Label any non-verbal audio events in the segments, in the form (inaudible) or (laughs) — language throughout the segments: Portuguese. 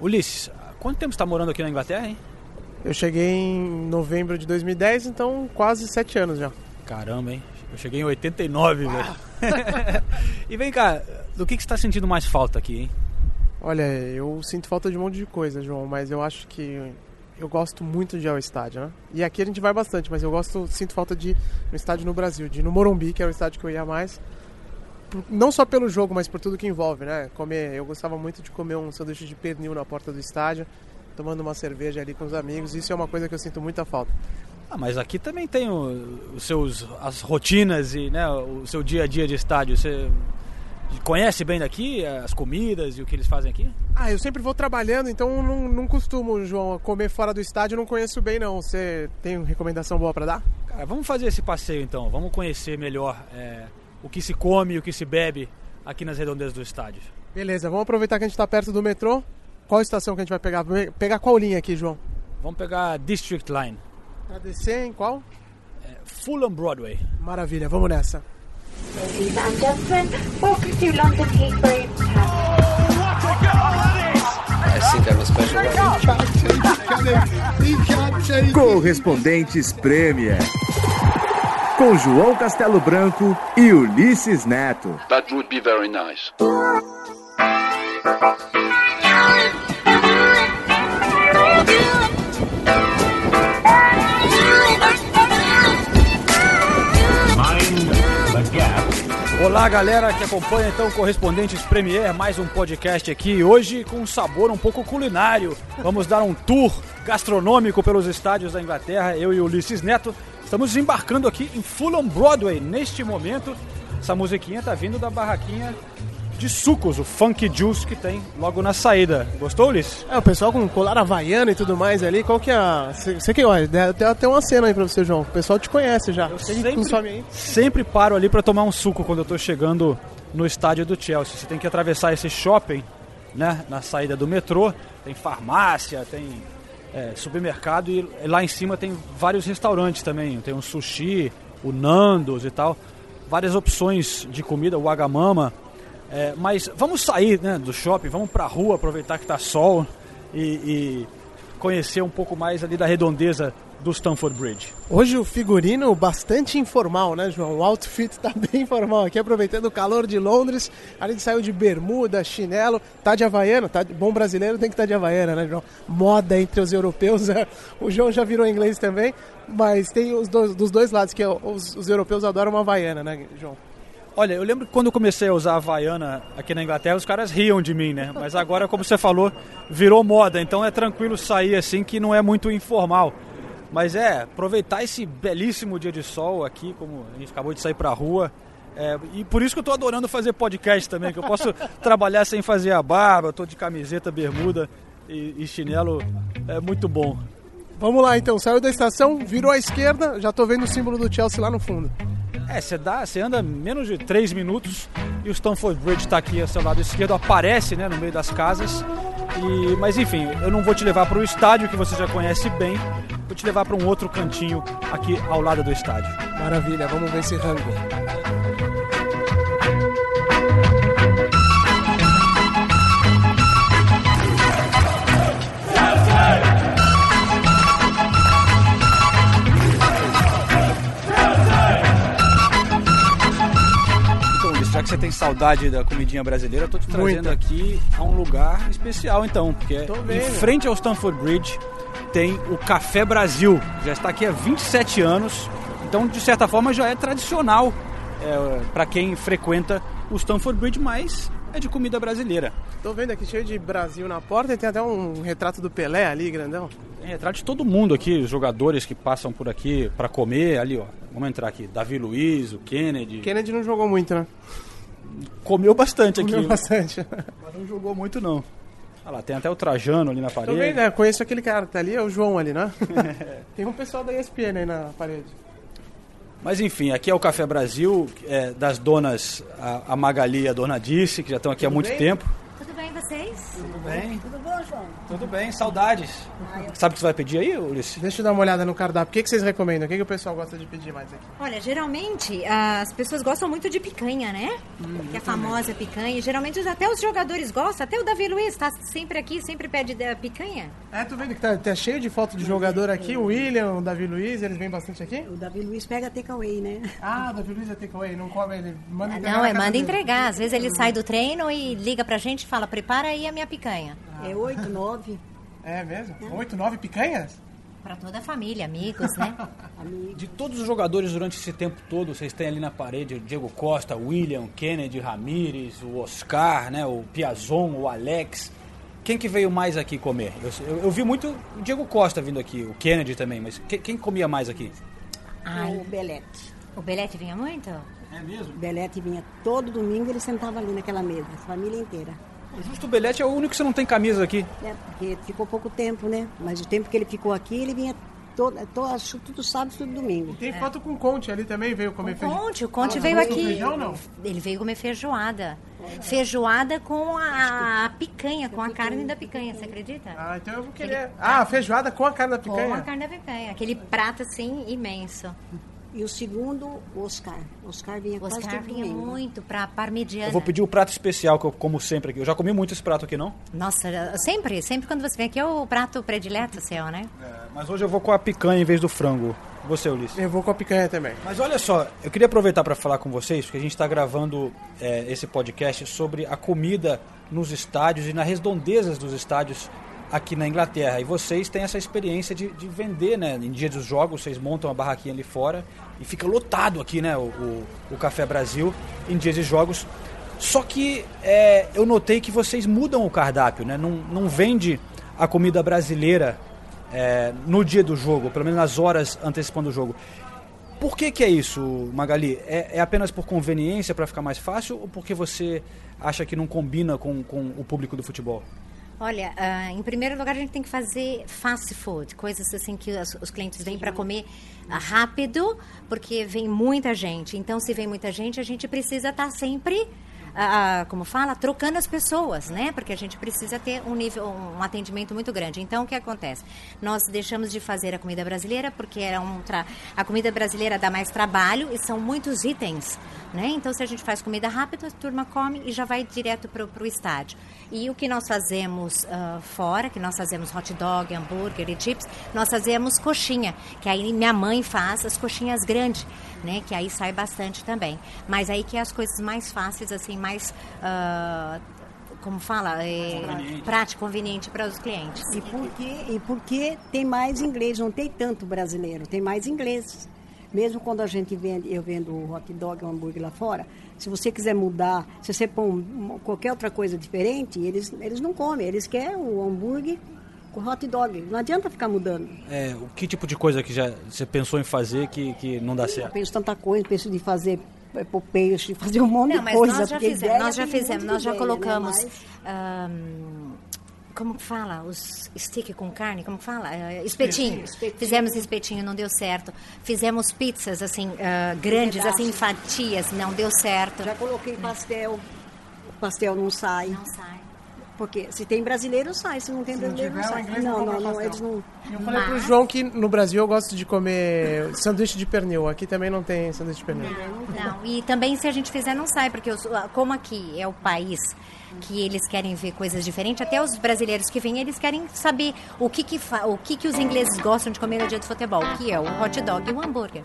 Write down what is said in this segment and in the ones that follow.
Ulisses, quanto tempo você está morando aqui na Inglaterra, hein? Eu cheguei em novembro de 2010, então quase sete anos já. Caramba, hein? Eu cheguei em 89, velho. (laughs) e vem cá, do que, que você está sentindo mais falta aqui, hein? Olha, eu sinto falta de um monte de coisa, João, mas eu acho que eu gosto muito de ir ao estádio, né? E aqui a gente vai bastante, mas eu gosto, sinto falta de no estádio no Brasil, de ir no Morumbi, que é o estádio que eu ia mais. Não só pelo jogo, mas por tudo que envolve, né? Comer, eu gostava muito de comer um sanduíche de pernil na porta do estádio, tomando uma cerveja ali com os amigos. Isso é uma coisa que eu sinto muita falta. Ah, mas aqui também tem os seus as rotinas e né, o seu dia a dia de estádio. Você conhece bem daqui as comidas e o que eles fazem aqui? Ah, eu sempre vou trabalhando, então não, não costumo, João, comer fora do estádio. Não conheço bem, não. Você tem recomendação boa para dar? Cara, vamos fazer esse passeio então. Vamos conhecer melhor é, o que se come e o que se bebe aqui nas redondezas do estádio. Beleza, vamos aproveitar que a gente está perto do metrô. Qual estação que a gente vai pegar? Pegar qual linha aqui, João? Vamos pegar District Line. Pra descer em qual? É, Fulham Broadway. Maravilha, vamos nessa. Ladies and gentlemen, welcome to London Heathrow. I think I'm a special Correspondentes Premier. Com João Castelo Branco e Ulisses Neto. That would be very nice. Olá, galera que acompanha então Correspondentes Premier, mais um podcast aqui. Hoje com um sabor um pouco culinário. Vamos dar um tour gastronômico pelos estádios da Inglaterra. Eu e Ulisses Neto estamos embarcando aqui em Fulham Broadway neste momento. Essa musiquinha tá vindo da barraquinha de sucos, o Funk Juice que tem logo na saída. Gostou, Ulisses? É, o pessoal com colar havaiano e tudo mais ali. Qual que é a. Você que olha, tem até uma cena aí pra você, João. O pessoal te conhece já. Eu sempre, sempre paro ali para tomar um suco quando eu tô chegando no estádio do Chelsea. Você tem que atravessar esse shopping, né? Na saída do metrô. Tem farmácia, tem é, supermercado e lá em cima tem vários restaurantes também. Tem um sushi, o Nandos e tal. Várias opções de comida, o Wagamama. É, mas vamos sair né, do shopping, vamos pra rua, aproveitar que tá sol e, e, conhecer um pouco mais ali da redondeza do Stamford Bridge. Hoje o figurino bastante informal, né, João? O outfit tá (laughs) bem informal aqui, aproveitando o calor de Londres. A gente saiu de bermuda, chinelo, tá de havaiana, tá bom brasileiro tem que estar tá de havaiana, né, João? Moda entre os europeus, o João já virou inglês também, mas tem os dois, dos dois lados, que é os, os europeus adoram uma havaiana, né, João? Olha, eu lembro que quando eu comecei a usar a Havaiana aqui na Inglaterra, os caras riam de mim, né? Mas agora, como você falou, virou moda, então é tranquilo sair assim, que não é muito informal. Mas é, aproveitar esse belíssimo dia de sol aqui, como a gente acabou de sair pra rua. É, e por isso que eu tô adorando fazer podcast também, que eu posso (laughs) trabalhar sem fazer a barba, tô de camiseta, bermuda e, e chinelo, é muito bom. Vamos lá então, saiu da estação, virou à esquerda, já tô vendo o símbolo do Chelsea lá no fundo. É, você dá, você anda menos de 3 minutos e o Stamford Bridge está aqui ao seu lado esquerdo, aparece né, no meio das casas. E, mas enfim, eu não vou te levar para o estádio que você já conhece bem, vou te levar para um outro cantinho aqui ao lado do estádio. Maravilha, vamos ver esse rango. já que você tem saudade da comidinha brasileira, eu tô te trazendo Muita. aqui a um lugar especial então, porque em frente ao Stanford Bridge tem o Café Brasil, já está aqui há 27 anos, então de certa forma já é tradicional é, para quem frequenta o Stanford Bridge, mas é de comida brasileira. Tô vendo aqui cheio de Brasil na porta e tem até um retrato do Pelé ali, grandão. Tem retrato de todo mundo aqui, os jogadores que passam por aqui para comer, ali ó. Vamos entrar aqui, Davi Luiz, o Kennedy. Kennedy não jogou muito, né? Comeu bastante aqui. Comeu bastante. Mas não jogou muito não. Olha lá, tem até o Trajano ali na parede. Tô vendo, né? Conheço aquele cara que tá ali, é o João ali, né? (laughs) tem um pessoal da ESPN aí na parede. Mas enfim, aqui é o Café Brasil, é, das donas, a, a Magali e a Dona Disse, que já estão aqui Tudo há muito bem? tempo. Tudo bem, vocês? Tudo bem? Tudo bom, João? Tudo bem, saudades. Sabe o que você vai pedir aí, Ulisses? Deixa eu dar uma olhada no cardápio. O que, que vocês recomendam? O que, que o pessoal gosta de pedir mais aqui? Olha, geralmente as pessoas gostam muito de picanha, né? que é a famosa picanha. Geralmente até os jogadores gostam. Até o Davi Luiz tá sempre aqui, sempre pede da picanha. É, tu vendo que tá, tá cheio de foto de jogador aqui. O William, o Davi Luiz, eles vêm bastante aqui? O Davi Luiz pega takeaway, né? Ah, o Davi Luiz é takeaway, não come, ele manda entregar Não, é manda dele. entregar. Às vezes ele sai do treino e liga pra gente e fala: prepara aí a minha picanha. É 8, 9. É mesmo? Oito, nove picanhas? Pra toda a família, amigos, né? (laughs) De todos os jogadores durante esse tempo todo, vocês têm ali na parede o Diego Costa, William, Kennedy, Ramírez, o Oscar, né, o Piazon, o Alex. Quem que veio mais aqui comer? Eu, eu- eu vi muito o Diego Costa vindo aqui, o Kennedy também, mas que- quem comia mais aqui? Ai, O Belete. o Belete vinha muito? É mesmo? O Belete vinha todo domingo, ele sentava ali naquela mesa, a família inteira. O Justo Belete é o único que você não tem camisa aqui. É, porque ficou pouco tempo, né? Mas o tempo que ele ficou aqui, ele vinha todo, todo, tudo sábado, tudo domingo. Tem foto com o Conte ali também, veio comer O feijão. Conte, o Conte Ah, veio aqui. feijão, não? Ele veio comer feijoada. Feijoada com a, a picanha, com a carne da picanha, você acredita? Ah, então eu vou querer. Ah, feijoada com a carne da Com a picanha. carne da picanha. Aquele prato assim imenso. E o segundo, o Oscar. O Oscar vinha O quase Oscar todo vinha domingo. muito pra parmegiana. Eu vou pedir o prato especial que eu como sempre aqui. Eu já comi muito esse prato aqui, não? Nossa, sempre, sempre quando você vem aqui é o prato predileto seu, né? Mas hoje eu vou com a picanha em vez do frango. Você, Ulisses. Eu vou com a picanha também. Mas olha só, eu queria aproveitar para falar com vocês, porque a gente está gravando é, esse podcast sobre a comida nos estádios e nas redondezas dos estádios aqui na Inglaterra. E vocês têm essa experiência de, de vender, né? Em dia dos jogos, vocês montam uma barraquinha ali fora e fica lotado aqui, né? O, o, o Café Brasil em dias de jogos. Só que é, eu notei que vocês mudam o cardápio, né? Não, não vende a comida brasileira é, no dia do jogo, pelo menos nas horas antecipando o jogo. Por que, que é isso, Magali? É, é apenas por conveniência para ficar mais fácil ou porque você acha que não combina com, com o público do futebol? Olha, ah, em primeiro lugar a gente tem que fazer fast food, coisas assim que os, os clientes vêm para comer ah, rápido, porque vem muita gente. Então, se vem muita gente, a gente precisa estar sempre, ah, como fala, trocando as pessoas, né? Porque a gente precisa ter um nível, um atendimento muito grande. Então, o que acontece? Nós deixamos de fazer a comida brasileira porque era um tra... a comida brasileira dá mais trabalho e são muitos itens, né? Então, se a gente faz comida rápida, a turma come e já vai direto para o estádio. E o que nós fazemos ah, fora, que nós fazemos hot dog, hambúrguer e chips, nós fazemos coxinha, que aí minha mãe faz as coxinhas grandes, né? Que aí sai bastante também. Mas aí que é as coisas mais fáceis, assim, mais... ah, como fala? É, prático, conveniente para os clientes. E porque, e porque tem mais inglês, não tem tanto brasileiro, tem mais inglês. Mesmo quando a gente vende, eu vendo o hot dog, o hambúrguer lá fora, se você quiser mudar, se você põe qualquer outra coisa diferente, eles, eles não comem, eles querem o hambúrguer com hot dog. Não adianta ficar mudando. É, o que tipo de coisa que já você pensou em fazer que, que não dá Eu certo? penso tanta coisa, penso de fazer eh, pôr peixe, de (laughs) fazer um monte Não, de mas coisa. nós já fizemos, ideia nós já um fizemos, nós já ideia, né? colocamos. Mas- ahn, como que fala? Os stick com carne, como que fala? Eh, espetinho. Espetinho. Fizemos espetinho, não deu certo. Fizemos pizzas, assim, ah, grandes, Pedaços. assim, fatias, não deu certo. Já coloquei pastel, o pastel não sai. Não sai. Porque se tem brasileiro, sai. Se não tem Se não brasileiro, não, tiver, o sai. não Não, não, não, eles não. Eu falei pro Mas- João que no Brasil eu gosto de comer sanduíche de pernil. Aqui também não tem sanduíche de pernil. Não, e também se a gente fizer não sai, porque os- como aqui é o país que eles querem ver coisas diferentes, até os brasileiros que vêm, eles querem saber o que que, o que que os ingleses gostam de comer no dia do futebol, que é o hot dog e o hambúrguer.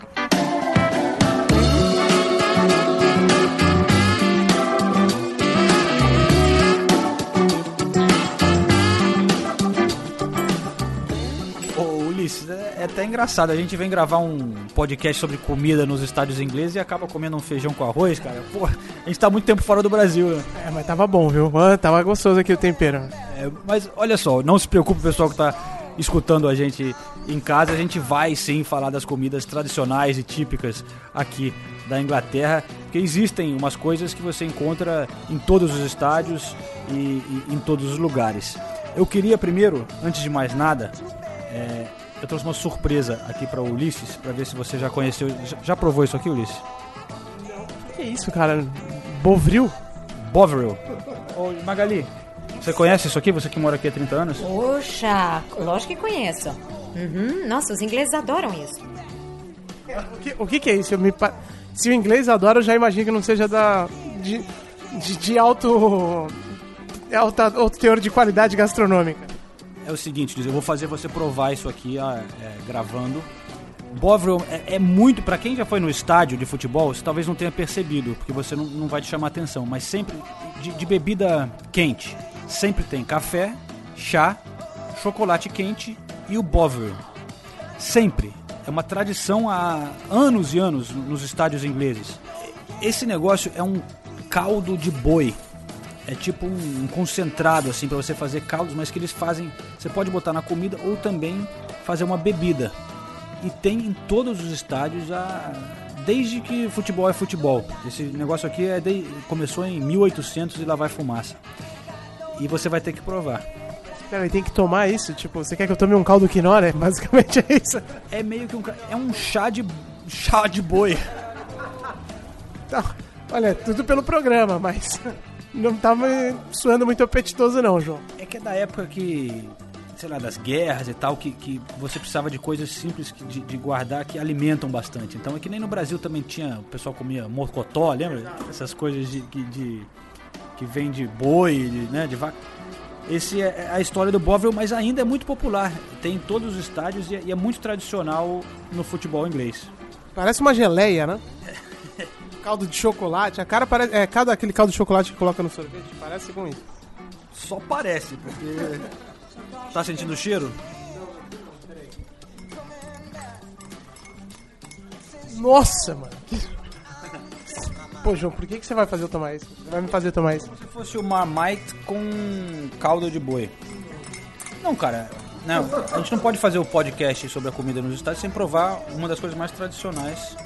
Até engraçado. A gente vem gravar um podcast sobre comida nos estádios ingleses e acaba comendo um feijão com arroz, cara. Pô, a gente tá muito tempo fora do Brasil, né? É, mas tava bom, viu? Ah, tava gostoso aqui o tempero. É, mas olha só, não se preocupe, pessoal que tá escutando a gente em casa. A gente vai sim falar das comidas tradicionais e típicas aqui da Inglaterra, porque existem umas coisas que você encontra em todos os estádios e, e em todos os lugares. Eu queria primeiro, antes de mais nada, é, eu trouxe uma surpresa aqui para o Ulisses, para ver se você já conheceu. Já, já provou isso aqui, Ulisses? Que isso, cara? Bovril? Bovril. Ô, Magali, Você conhece isso aqui? Você que mora aqui há 30 anos? Poxa, lógico que conheço. Uhum, Nossa, os ingleses adoram isso. O que, o que, que é isso? Eu me pa- Se o inglês adora, eu já imagino que não seja da. de, de, de alto. Alta, alto teor de qualidade gastronômica. É o seguinte, eu vou fazer você provar isso aqui é, gravando. Bovril é, é muito, pra quem já foi no estádio de futebol, você talvez não tenha percebido, porque você não, não vai te chamar atenção, mas sempre de, de bebida quente, sempre tem café, chá, chocolate quente e o Bovril. Sempre. É uma tradição há anos e anos nos estádios ingleses. Esse negócio é um caldo de boi. É tipo um, um concentrado assim para você fazer caldos, mas que eles fazem. Você pode botar na comida ou também fazer uma bebida. E tem em todos os estádios a desde que futebol é futebol. Esse negócio aqui é de- começou em 1800 e lá vai fumaça. E você vai ter que provar. Peraí, tem que tomar isso? Tipo, você quer que eu tome um caldo quinora? É Basicamente é (laughs) isso. É meio que um é um chá de chá de boi. Tá, olha, tudo pelo programa, mas não me suando muito apetitoso não, João. É que é da época que, sei lá, das guerras e tal, que, que você precisava de coisas simples que- de, de guardar que alimentam bastante. Então é que nem no Brasil também tinha, o pessoal comia mocotó, lembra? Essas coisas de, que- de- que vem de boi, de, né, de vaca. Esse é a história do Bovril, mas ainda é muito popular. Tem em todos os estádios e é, e é muito tradicional no futebol inglês. Parece uma geleia, né? (laughs) caldo de chocolate, a cara parece. É, cada aquele caldo de chocolate que coloca no sorvete, parece com isso. Só parece, porque. Tá sentindo o cheiro? Nossa, mano. Pô, João, por que, que você vai fazer eu tomar isso? Você vai me fazer tomar isso? Se fosse o Marmite com caldo de boi. Não, cara. Não, a gente não pode fazer o podcast sobre a comida nos estádios sem provar uma das coisas mais tradicionais.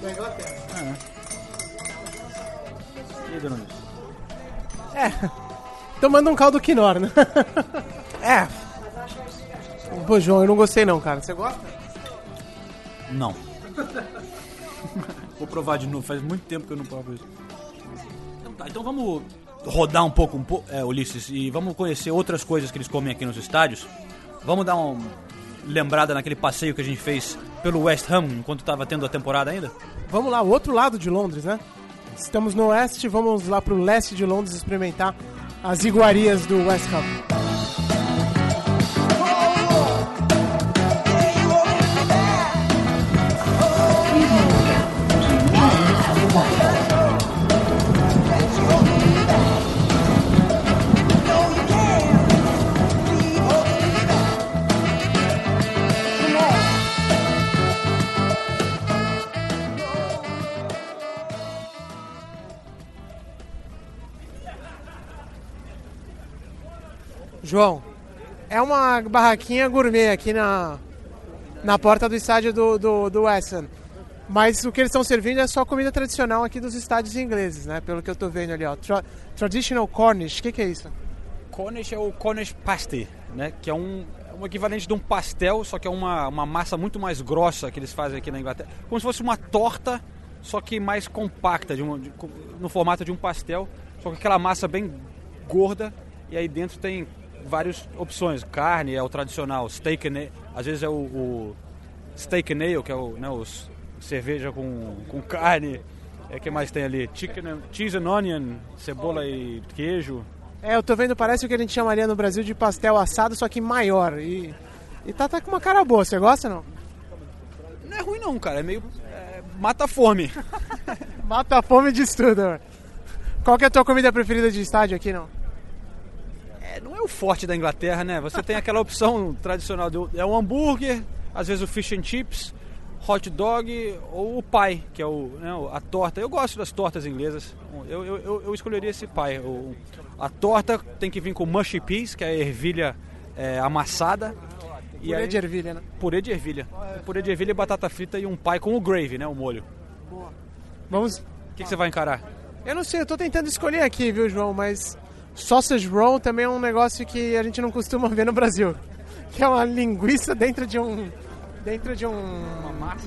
Da Inglaterra. E aí, dona Luz? Tomando um caldo quinor, né? (laughs) é. Pô, João, eu não gostei não, cara. Você gosta? Não. Vou provar de novo, faz muito tempo que eu não provo isso. Então tá, então vamos rodar um pouco, um pouco é, Ulisses, e vamos conhecer outras coisas que eles comem aqui nos estádios. Vamos dar uma lembrada naquele passeio que a gente fez pelo West Ham enquanto estava tendo a temporada ainda? Vamos lá, o outro lado de Londres, né? Estamos no oeste, vamos lá pro leste de Londres experimentar as iguarias do West Ham. João, é uma barraquinha gourmet aqui na, na porta do estádio do, do, do. Mas o que eles estão servindo é só comida tradicional aqui dos estádios ingleses, né? Pelo que eu tô vendo ali, ó. Tra- traditional Cornish, o que, que é isso? Cornish é o Cornish pasty, né? Que é um, é um equivalente de um pastel, só que é uma, uma massa muito mais grossa que eles fazem aqui na Inglaterra. Como se fosse uma torta, só que mais compacta, de uma- de- no formato de um pastel, só que aquela massa bem gorda. E aí dentro tem várias opções. Carne é o tradicional, steak and ale, às vezes é o, o steak and ale, que é o, né, os cerveja com, com carne. É que mais tem ali? Chicken, cheese and onion, cebola e queijo. É, eu tô vendo, parece o que a gente chamaria no Brasil de pastel assado, só que maior. E, e tá, tá com uma cara boa, você gosta ou não? Não é ruim não, cara. É meio. é, mata a fome. (laughs) Mata a fome de tudo. mano. Qual que é a tua comida preferida de estádio aqui, não? É, não é o forte da Inglaterra, né? Você tem aquela opção tradicional do é o hambúrguer, às vezes o fish and chips, hot dog ou o pie, que é o, né, a torta. Eu gosto das tortas inglesas. Eu, eu, eu, escolheria esse pie. O- a torta tem que vir com mushy peas, que é a ervilha é, amassada. E Purê aí- de ervilha, né? purê de ervilha. Purê de ervilha e batata frita e um pie com o gravy, né? O molho. Vamos. O que, que você vai encarar? Eu não sei, eu tô tentando escolher aqui, viu, João? Mas sausage roll também é um negócio que a gente não costuma ver no Brasil. (laughs) Que é uma linguiça dentro de um. Dentro de um.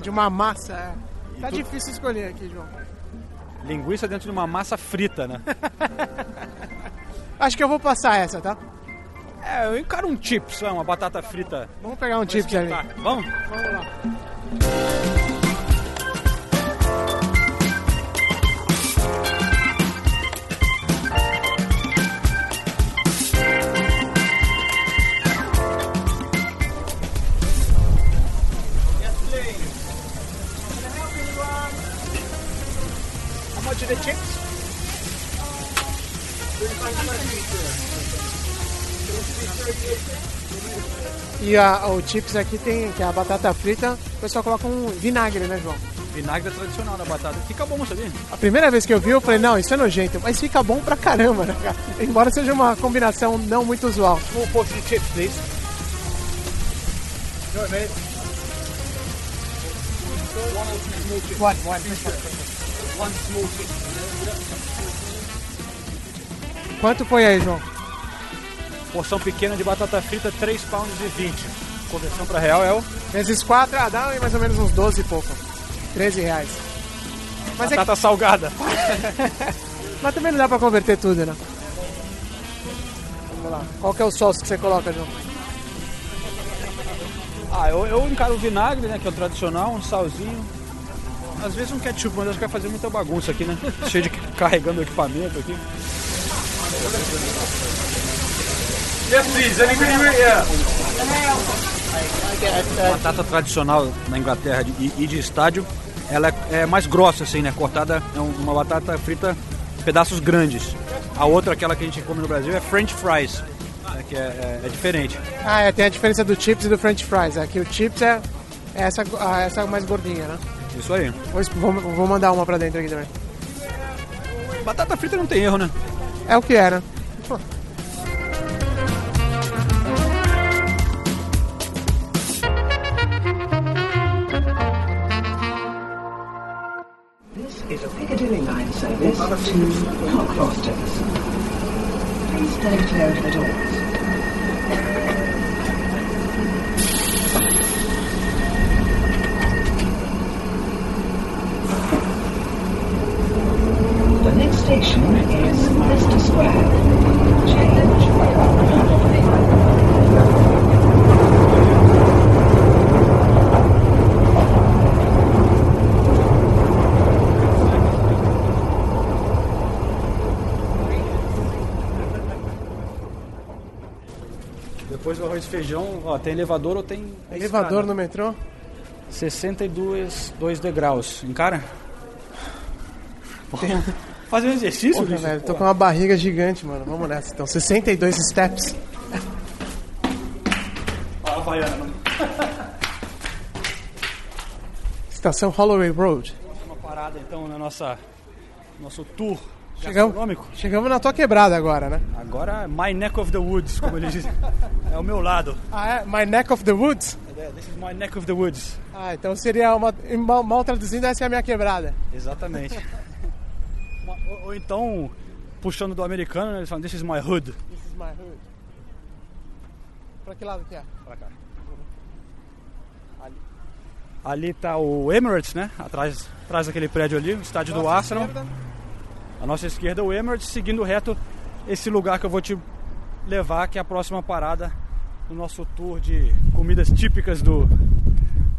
De uma massa. é. Tá difícil escolher aqui, João. Linguiça dentro de uma massa frita, né? (laughs) Acho que eu vou passar essa, tá? É, eu encaro um chips, é, uma batata frita. Vamos pegar um chips ali. Vamos? Vamos lá. E a, o chips aqui tem, que é a batata frita, o pessoal coloca um vinagre, né, João? Vinagre é tradicional na batata. Fica bom, sabia? A primeira vez que eu vi, eu falei, não, isso é nojento, mas fica bom pra caramba, né, cara? Embora seja uma combinação não muito usual. Small portion of chips, please. One, one. One small chip. Quanto foi aí, João? Porção pequena de batata frita, 3 pounds e 20. Conversão para real é o Vezes 4, ah, dá mais ou menos uns 12 e pouco. 13 reais. Mas, é, batata salgada. (laughs) mas também não dá pra converter tudo, né? Vamos lá. Qual que é o sauce que você coloca, João? Ah, eu, eu encaro o vinagre, né, que é o tradicional, um salzinho. Às vezes um ketchup, mas acho que vai fazer muita bagunça aqui, né? (laughs) Cheio de carregando equipamento aqui. Yes, please. Anybody yeah. Batata tradicional na Inglaterra de- e de estádio, ela é, é mais grossa assim, né? Cortada é um- uma batata frita em pedaços grandes. A outra, aquela que a gente come no Brasil, é French fries, né, que é, é- é diferente. Ah, é, tem a diferença do chips e do french fries. Aqui o chips é, é essa, essa mais gordinha, né? Isso aí. Vou, vou, vou mandar uma pra dentro aqui também. Batata frita não tem erro, né? É o que era. This to Cockfosters. Please stay clear of the doors. The next station is Leicester Square. Change. Arroz e feijão, ó, tem elevador ou tem. tem Elevador escada. no metrô? 62 dois degraus. Encara? (laughs) Fazer um exercício, Porra, velho, tô com uma barriga gigante, mano. Vamos nessa. Então, 62 steps. Ó, a Havaiana, mano. (laughs) Estação Holloway Road. Uma parada então na nossa nosso tour Chegamos, chegamos na tua quebrada agora, né? Agora my neck of the woods, como eles dizem. (laughs) É o meu lado. Ah, é? My Neck of the Woods? This is my neck of the woods. Ah, então seria uma. Mal, mal traduzindo, essa é a minha quebrada. Exatamente. (laughs) Ou, ou então, puxando do americano, né, eles falam, this is my hood. This is my hood. Pra que lado que é? Pra cá. Ali, ali tá o Emirates, né? Atrás, atrás daquele prédio ali, o estádio do Nossa Arsenal. esquerda. A nossa esquerda é o Emirates, seguindo reto esse lugar que eu vou te levar, que é a próxima parada do nosso tour de comidas típicas do,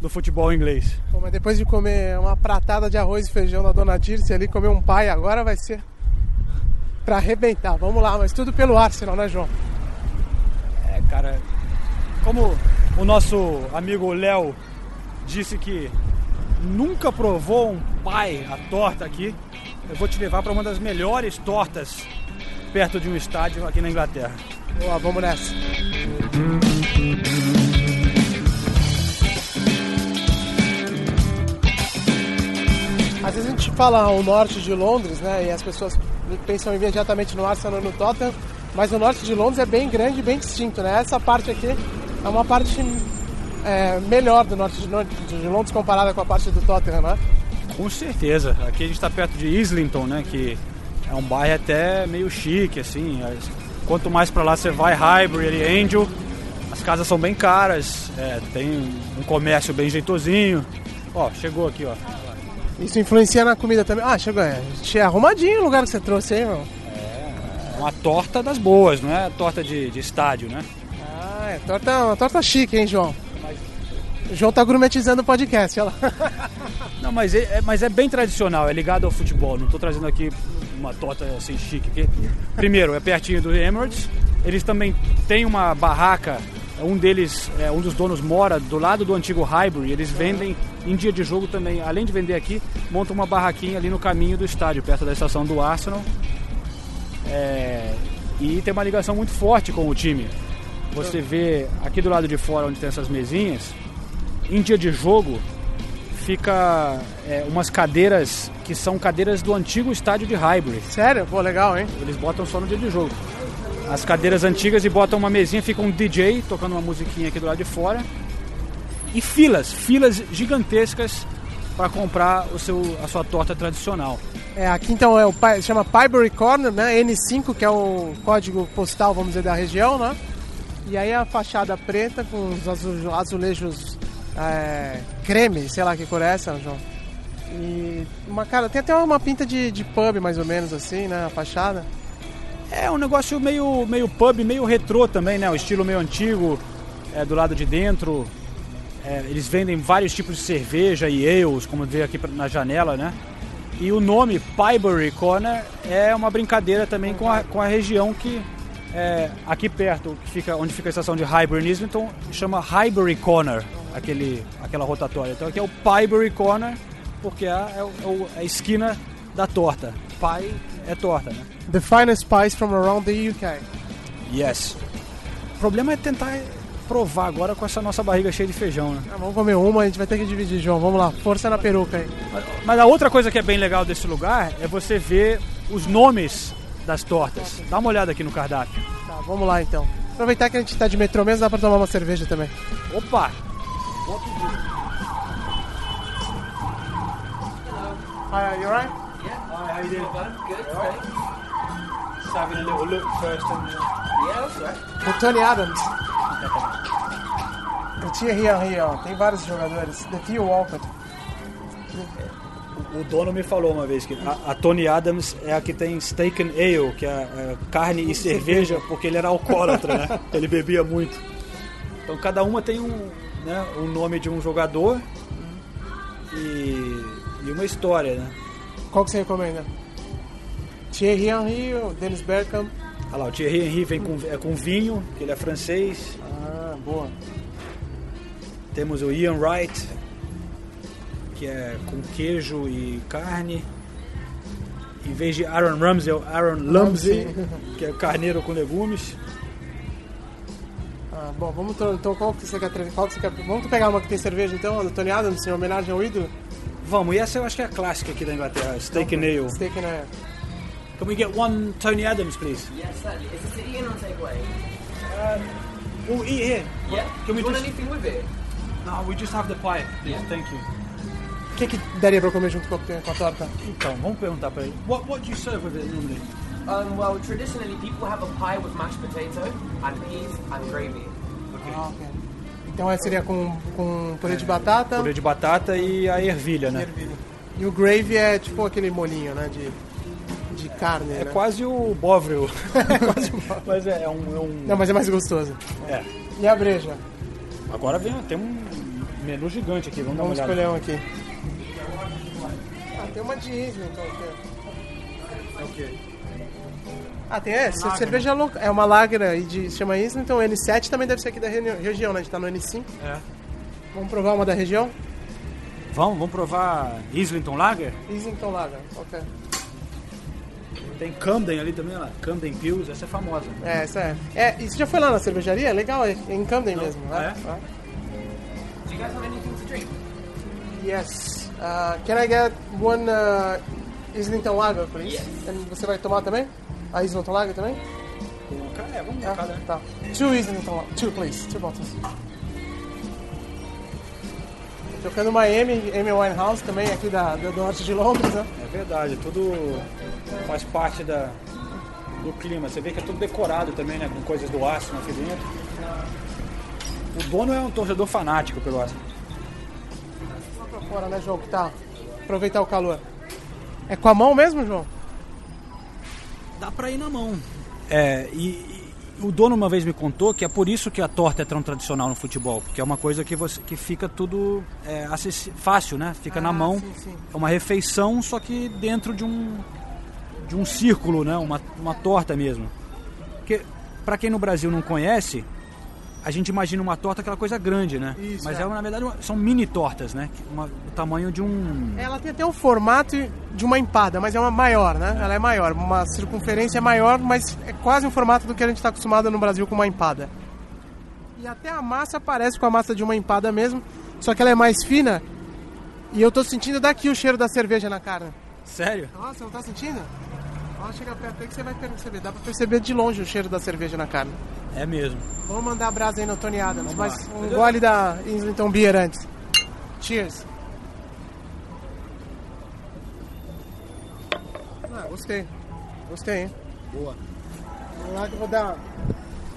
do futebol inglês. Pô, mas depois de comer uma pratada de arroz e feijão da Dona Dirce ali, comer um pai agora vai ser pra arrebentar. Vamos lá, mas tudo pelo Arsenal, né, João? É, cara, como o nosso amigo Léo disse que nunca provou um pai a torta aqui, eu vou te levar para uma das melhores tortas perto de um estádio aqui na Inglaterra. Boa, vamos nessa. Às vezes a gente fala o norte de Londres, né? E as pessoas pensam imediatamente no Arsenal no Tottenham, mas o norte de Londres é bem grande e bem distinto, né? Essa parte aqui é uma parte é, melhor do norte de Londres, comparada com a parte do Tottenham, né? Com certeza. Aqui a gente está perto de Islington, né? Que é um bairro até meio chique, assim. As- Quanto mais para lá você vai, Highbury Angel, as casas são bem caras, é, tem um comércio bem jeitosinho. Ó, chegou aqui, ó. Isso influencia na comida também. Ah, chegou. É, é arrumadinho o lugar que você trouxe aí, meu. É uma torta das boas, não é torta de, de estádio, né? Ah, é torta, uma torta chique, hein, João? O João tá gourmetizando o podcast, olha lá. (laughs) Não, mas é, é- mas é bem tradicional, é ligado ao futebol. Não estou trazendo aqui uma torta assim chique. Que, primeiro, é pertinho do Emirates. Eles também têm uma barraca. Um deles, é, um dos donos mora do lado do antigo Highbury. Eles vendem em dia de jogo também. Além de vender aqui, montam uma barraquinha ali no caminho do estádio, perto da estação do Arsenal. É, e tem uma ligação muito forte com o time. Você vê aqui do lado de fora, onde tem essas mesinhas, em dia de jogo, fica é, umas cadeiras que são cadeiras do antigo estádio de Highbury. Sério? Pô, legal, hein? Eles botam só no dia de jogo. As cadeiras antigas e botam uma mesinha, fica um DJ tocando uma musiquinha aqui do lado de fora. E filas, filas gigantescas para comprar o seu, a sua torta tradicional. É, aqui então é o chama Pybury Corner, né? N5, que é o código postal, vamos dizer, da região, né? E aí a fachada preta com os azu- azulejos é, creme, sei lá que cor é essa, João. E uma cara, tem até uma pinta de, de pub mais ou menos assim, né? A fachada. É um negócio meio, meio pub, meio retrô também, né? O estilo meio antigo, é, do lado de dentro. É, eles vendem vários tipos de cerveja e ales, como vê aqui na janela, né? E o nome Pybury Corner é uma brincadeira também com a, com a região que é, aqui perto, que fica, onde fica a estação de Highbury em Islington, chama Highbury Corner, aquele, aquela rotatória. Então aqui é o Pybury Corner, porque é, é é a esquina da torta. Pie é torta, né? The finest pies from around the UK. Yes. O problema é tentar provar agora com essa nossa barriga cheia de feijão, né? Ah, vamos comer uma, a gente vai ter que dividir, João. Vamos lá, força na peruca aí. Mas a outra coisa que é bem legal desse lugar é você ver os nomes das tortas. Dá uma olhada aqui no cardápio. Tá, vamos lá então. Aproveitar que a gente tá de metrô mesmo, dá pra tomar uma cerveja também. Opa! Hi, you alright? Hi, how you doing? Good, thanks. Just having a little look first. Yeah, that's right. O Tony Adams. O Thierry Henry, ó. Tem vários jogadores. The Theo Walcott. O dono me falou uma vez que a, a Tony Adams é a que tem steak and ale, que é, é carne e cerveja, porque ele era alcoólatra, né? (laughs) Ele bebia muito. Então cada uma tem um, né, um nome de um jogador e, e uma história, né? Qual que você recomenda? Thierry Henry, Dennis Bergkamp. Olha lá, o Thierry Henry vem com, é com vinho, que ele é francês. Ah, boa. Temos o Ian Wright, que é com queijo e carne. Em vez de Aaron Ramsey, é o Aaron Lumsey, que é carneiro com legumes. Ah, bom, vamos to- então qual que você quer trazer? Qual que você quer? Vamos pegar uma que tem cerveja então, do Tony Adams, em homenagem ao ídolo? Vamos, e essa eu acho que é a clássica aqui da Inglaterra, Steak and Ale. Steak and Ale. Can we get one Tony Adams, please? Yes, certainly. Is this Ian on takeaway? Oh, eat here. Yeah. Can we Do you want anything with it? No, we just have the pie, please. Yeah. Thank you. O que, que daria pra comer junto com a, torta? Então, vamos perguntar para ele. What, what do you serve with it normally? Um, well, traditionally, people have a pie with mashed potato and peas and gravy. Ah, ok. Então essa seria com, com purê de batata. Purê de batata e a ervilha, né? E o gravy é tipo aquele molinho, né? De, de carne, É né? quase o Bovril. (laughs) Mas é, é um... É um... Não, mas é mais gostoso. É. E a breja? Agora vem, tem um menu gigante aqui, vamos, Vamos dar uma escolher um aqui. Ah, tem uma de Islington então. É o quê? Ah, tem essa? Cerveja louca. É uma lager aí de se chama Islington. N7 também deve ser aqui da regi- região, né? A gente tá no N5. É. Vamos provar uma da região? Vamos, vamos provar Islington Lager? Islington Lager, ok. Tem Camden ali também, olha lá. Camden Pills, essa é famosa. É, essa é. É, e você já foi lá na cervejaria? É legal, é em Camden mesmo, Ah, né? é? Ah. Do you guys want anything to drink? Yes. Uh, can I get one uh, Islington Lager, please? Yes. And você vai tomar também? A Islington Lager também? É, vamos Ah, cada. tá. Two Islington Lager. Two, please. Two bottles. Tocando uma Amy, Winehouse também, aqui da, do norte de Londres, né? É verdade, tudo faz parte da, do clima. Você vê que é tudo decorado também, né? Com coisas do Arsenal aqui dentro. O dono é um torcedor fanático pelo Arsenal. Só pra fora, né, João? Que tá. Aproveitar o calor. É com a mão mesmo, João? Dá pra ir na mão. É, e, e o dono uma vez me contou que é por isso que a torta é tão tradicional no futebol, porque é uma coisa que, você, que fica tudo é, fácil, né? Fica na Ah, mão. sim, sim. É uma refeição, só que dentro de um, de um círculo, né? Uma, uma torta mesmo. Porque, pra quem no Brasil não conhece, a gente imagina uma torta aquela coisa grande, né? Isso, Mas é. é. na verdade uma- são mini tortas, né? Uma, o tamanho de um. Ela tem até o formato de uma empada, mas é uma maior, né? Ela é maior, uma circunferência maior, mas é quase um formato do que a gente está acostumado no Brasil com uma empada. E até a massa parece com a massa de uma empada mesmo, só que ela é mais fina. E eu tô sentindo daqui o cheiro da cerveja na carne. Sério? Nossa, não tá sentindo? Ó, chega perto aí que você vai perceber. Dá pra perceber de longe o cheiro da cerveja na carne. É mesmo. Vamos mandar a brasa aí no Tony Adams, Vamos mas lá. um gole da Islington Beer antes. Cheers. Ah, gostei. Gostei, hein? Boa. Vamos lá que eu vou dar.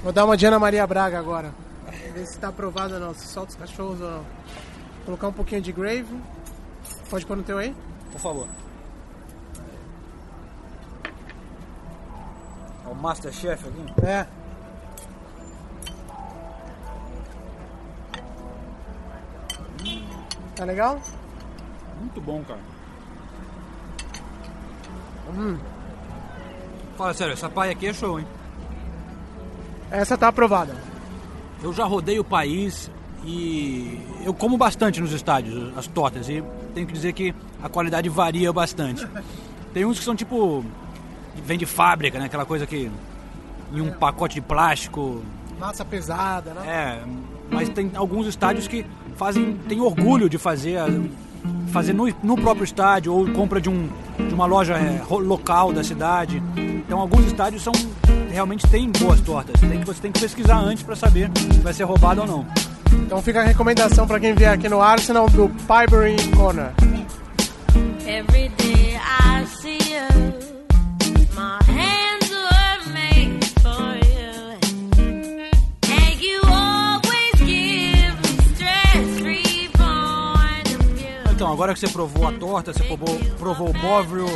Vou dar uma de Ana Maria Braga agora. Ver se tá aprovado ou não, se solta os cachorros ou não. Colocar um pouquinho de grave. Pode pôr no teu aí? Por favor. É o Masterchef aqui? É. Tá legal? Muito bom, cara. Fala sério, essa paia aqui é show, hein? Essa tá aprovada. Eu já rodei o país e eu como bastante nos estádios as tortas e tenho que dizer que a qualidade varia bastante. Tem uns que são tipo vem de fábrica, né? Aquela coisa que em um pacote de plástico. Massa pesada, né? É, mas tem alguns estádios que fazem tem orgulho de fazer a- fazer no, no próprio estádio ou compra de, um, de uma loja é, local da cidade. Então alguns estádios são realmente têm boas tortas. Tem que, você tem que pesquisar antes para saber se vai ser roubado ou não. Então fica a recomendação pra quem vier aqui no Arsenal do Pibery Corner. Every day I see you, Então, agora que você provou a torta, você provou, provou o bovril,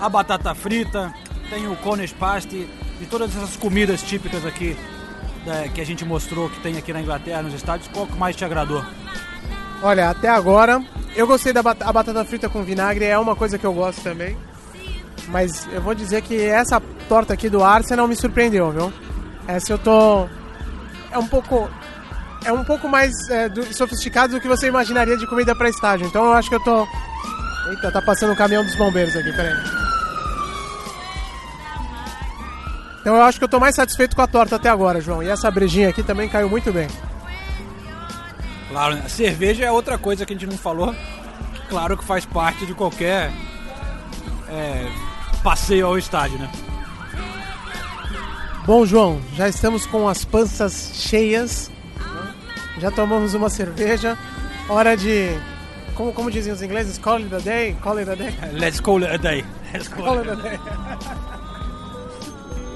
a batata frita, tem o Cornish pasty e todas essas comidas típicas aqui né, que a gente mostrou que tem aqui na Inglaterra, nos estádios, qual que mais te agradou? Olha, até agora, eu gostei da bat- a batata frita com vinagre, é uma coisa que eu gosto também. Mas eu vou dizer que essa torta aqui do Arsenal me surpreendeu, viu? Essa eu tô. É um pouco. É um pouco mais é, do- sofisticado do que você imaginaria de comida pra estágio. Então eu acho que eu tô. Eita, tá passando um caminhão dos bombeiros aqui, peraí. Então eu acho que eu tô mais satisfeito com a torta até agora, João. E essa brejinha aqui também caiu muito bem. Claro, né? a cerveja é outra coisa que a gente não falou, claro que faz parte de qualquer é, passeio ao estádio, né? Bom, João, já estamos com as panças cheias. Já tomamos uma cerveja. Hora de. Como, como dizem os ingleses? Call it a day? Call it a day? (laughs) Let's call it a day. Let's call Call it a day.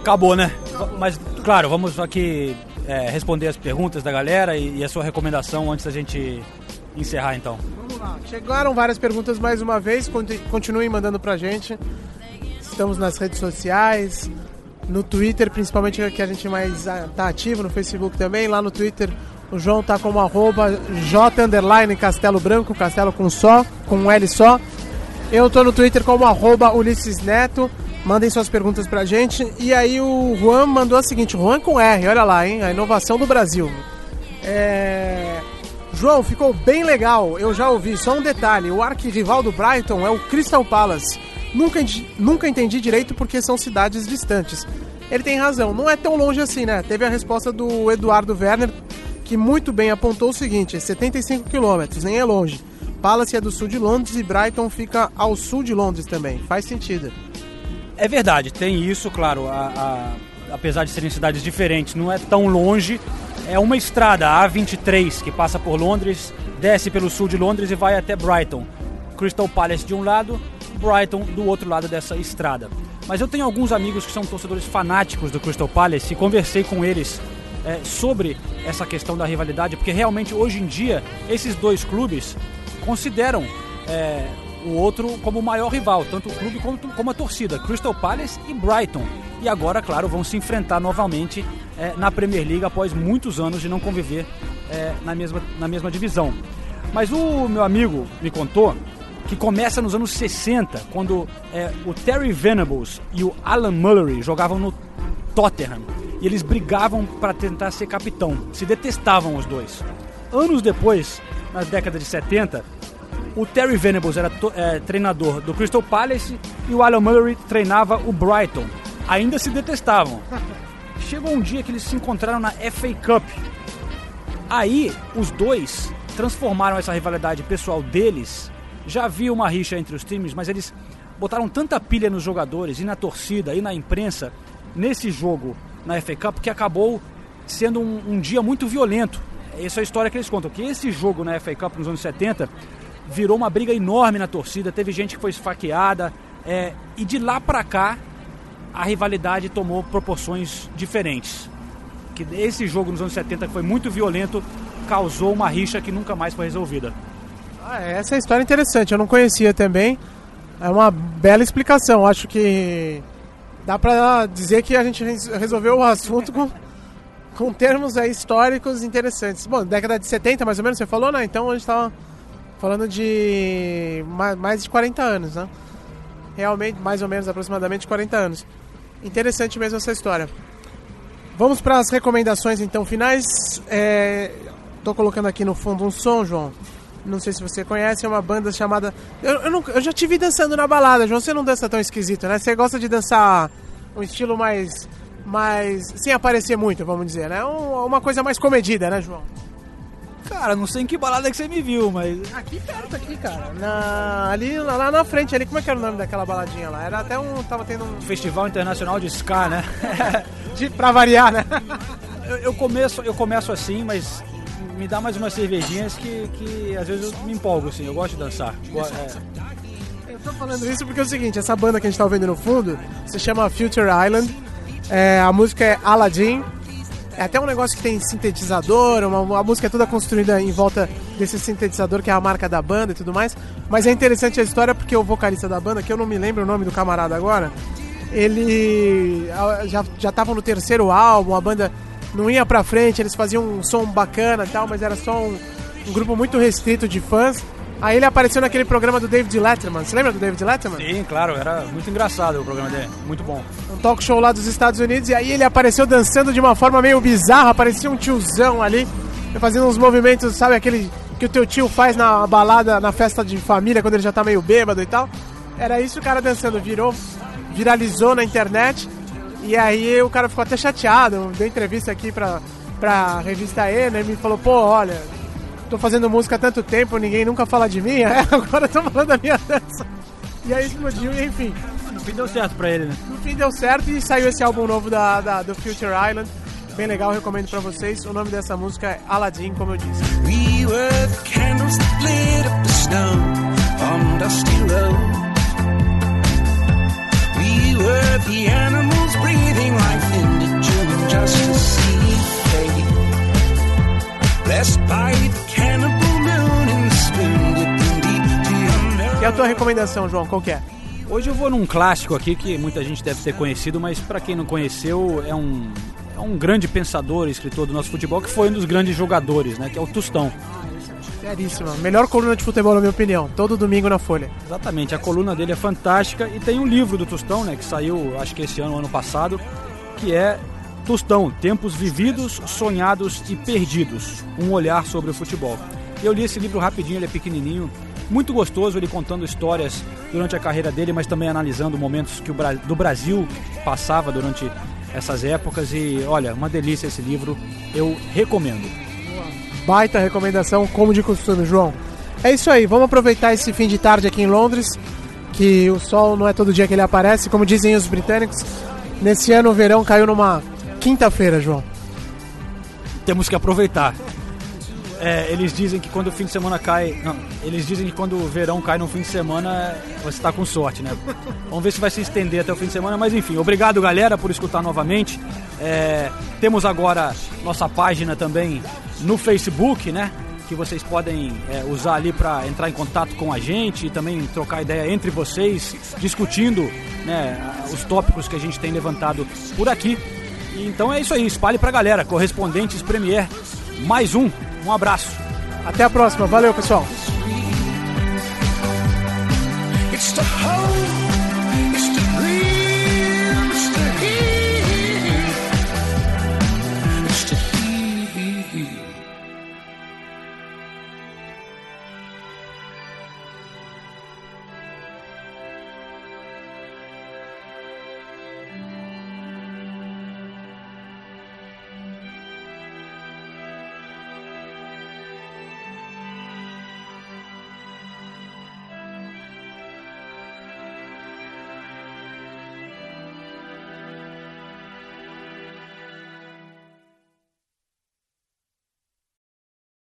Acabou, né? Mas, claro, vamos aqui é, responder as perguntas da galera e, e a sua recomendação antes da gente encerrar, então. Vamos lá. Chegaram várias perguntas mais uma vez. conti- Continuem mandando pra gente. Estamos nas redes sociais, no Twitter, principalmente que a gente mais ah, tá ativo, no Facebook também. Lá no Twitter o João tá como arroba J underline Castelo Branco, Castelo com só, com um L só. Eu tô no Twitter como arroba Ulisses Neto. Mandem suas perguntas pra gente. E aí o Juan mandou a seguinte, Juan com R, olha lá, hein? A inovação do Brasil. É... João, ficou bem legal. Eu já ouvi. Só um detalhe: o arquirrival do Brighton é o Crystal Palace. Nunca, nunca entendi direito porque são cidades distantes. Ele tem razão, não é tão longe assim, né? Teve a resposta do Eduardo Werner, que muito bem apontou o seguinte: 75 quilômetros, nem é longe. Palace é do sul de Londres e Brighton fica ao sul de Londres também. Faz sentido. É verdade, tem isso, claro, a- a- apesar de serem cidades diferentes, não é tão longe. É uma estrada, a A23, que passa por Londres, desce pelo sul de Londres e vai até Brighton. Crystal Palace de um lado, Brighton do outro lado dessa estrada. Mas eu tenho alguns amigos que são torcedores fanáticos do Crystal Palace e conversei com eles é, sobre essa questão da rivalidade, porque realmente hoje em dia esses dois clubes consideram é, o outro como o maior rival, tanto o clube como a torcida, Crystal Palace e Brighton. e agora, claro, vão se enfrentar novamente é, na Premier League após muitos anos de não conviver é, na, mesma, na mesma divisão. Mas o meu amigo me contou que começa nos anos 60, quando é, o Terry Venables e o Alan Mullery jogavam no Tottenham. E eles brigavam para tentar ser capitão. Se detestavam os dois. Anos depois, na década de 70, o Terry Venables era é, treinador do Crystal Palace e o Alan Mullery treinava o Brighton. Ainda se detestavam. (laughs) Chegou um dia que eles se encontraram na FA Cup. Aí, os dois transformaram essa rivalidade pessoal deles. Já havia uma rixa entre os times, mas eles botaram tanta pilha nos jogadores e na torcida e na imprensa nesse jogo na FA Cup que acabou sendo um, um dia muito violento. Essa é a história que eles contam, que esse jogo na FA Cup nos anos 70 virou uma briga enorme na torcida, teve gente que foi esfaqueada, é, e de lá pra cá a rivalidade tomou proporções diferentes. Que esse jogo nos anos 70 que foi muito violento causou uma rixa que nunca mais foi resolvida. Ah, essa é história interessante, eu não conhecia também. É uma bela explicação. Acho que dá pra dizer que a gente res- resolveu o assunto com, com termos aí históricos interessantes. Bom, década de 70 mais ou menos, você falou, né? Então a gente tava falando de ma- mais de 40 anos, né? Realmente, mais ou menos, aproximadamente 40 anos. Interessante mesmo essa história. Vamos para as recomendações então finais. É, tô colocando aqui no fundo um som, João. Não sei se você conhece, é uma banda chamada. Eu, eu, nunca- eu já te vi dançando na balada, João. Você não dança tão esquisito, né? Você gosta de dançar um estilo mais. mais. sem aparecer muito, vamos dizer, né? Um- uma coisa mais comedida, né, João? Cara, não sei em que balada que você me viu, mas. Aqui perto, aqui, cara. Na, ali, lá, lá na frente, ali, como é que era o nome daquela baladinha lá? Era até um. tava tendo um. Festival Internacional de Ska, né? (laughs) De, pra variar, né? eu, eu começo, eu começo assim, mas me dá mais umas cervejinhas que, que às vezes eu me empolgo, assim, eu gosto de dançar. Go- é, Eu tô falando isso porque é o seguinte, essa banda que a gente tá ouvindo no fundo se chama Future Island. É, a música é Aladdin. É até um negócio que tem sintetizador, uma, a música é toda construída em volta desse sintetizador que é a marca da banda e tudo mais. Mas é interessante a história porque o vocalista da banda, que eu não me lembro o nome do camarada agora, ele já já tava no terceiro álbum, a banda não ia pra frente, eles faziam um som bacana e tal, mas era só um, um grupo muito restrito de fãs. Aí ele apareceu naquele programa do David Letterman. Você lembra do David Letterman? Sim, claro, era muito engraçado o programa dele, muito bom. um talk show lá dos Estados Unidos, e aí ele apareceu dançando de uma forma meio bizarra, parecia um tiozão ali, fazendo uns movimentos, sabe, aquele que o teu tio faz na balada, na festa de família, quando ele já tá meio bêbado e tal. Era isso o cara dançando, virou, viralizou na internet, e aí o cara ficou até chateado, deu entrevista aqui pra, pra revista E, né, e me falou, pô, olha, tô fazendo música há tanto tempo, ninguém nunca fala de mim, (laughs) é, agora tô falando da minha dança. E aí explodiu, e enfim. No fim deu certo pra ele, né? No fim deu certo e saiu esse álbum novo da, da- do Future Island. Bem legal, recomendo pra vocês. O nome dessa música é Aladdin, como eu disse. We were the candles that lit up the snow on Dusty Road. We were the animals breathing life into June just to see fade. Blessed by the cannibal moon and the spoon dipping deep to your E a tua recomendação, João, qual que é? Hoje eu vou num clássico aqui que muita gente deve ter conhecido, mas pra quem não conheceu, é um, é um grande pensador e escritor do nosso futebol que foi um dos grandes jogadores, né? Que é o Tostão. Seríssima. Melhor coluna de futebol, na minha opinião. Todo domingo na Folha. Exatamente, a coluna dele é fantástica e tem um livro do Tostão, né? Que saiu, acho que esse ano, ano passado, que é Tostão, Tempos Vividos, Sonhados e Perdidos. Um olhar sobre o futebol. Eu li esse livro rapidinho, ele é pequenininho, muito gostoso, ele contando histórias durante a carreira dele, mas também analisando momentos que o Bra- do Brasil passava durante essas épocas e olha, uma delícia esse livro, eu recomendo. Baita recomendação, como de costume, João. É isso aí, vamos aproveitar esse fim de tarde aqui em Londres, que o sol não é todo dia que ele aparece, como dizem os britânicos. Nesse ano o verão caiu numa quinta-feira, João. Temos que aproveitar. É, eles dizem que quando o fim de semana cai. Não, eles dizem que quando o verão cai no fim de semana, você está com sorte, né? Vamos ver se vai se estender até o fim de semana, mas enfim, obrigado galera por escutar novamente. É, temos agora nossa página também no Facebook, né? que vocês podem é, usar ali para entrar em contato com a gente e também trocar ideia entre vocês, discutindo né, os tópicos que a gente tem levantado por aqui. Então é isso aí, espalhe pra galera. Correspondentes Premier, mais um. Um abraço. Até a próxima. Valeu, pessoal. It's the whole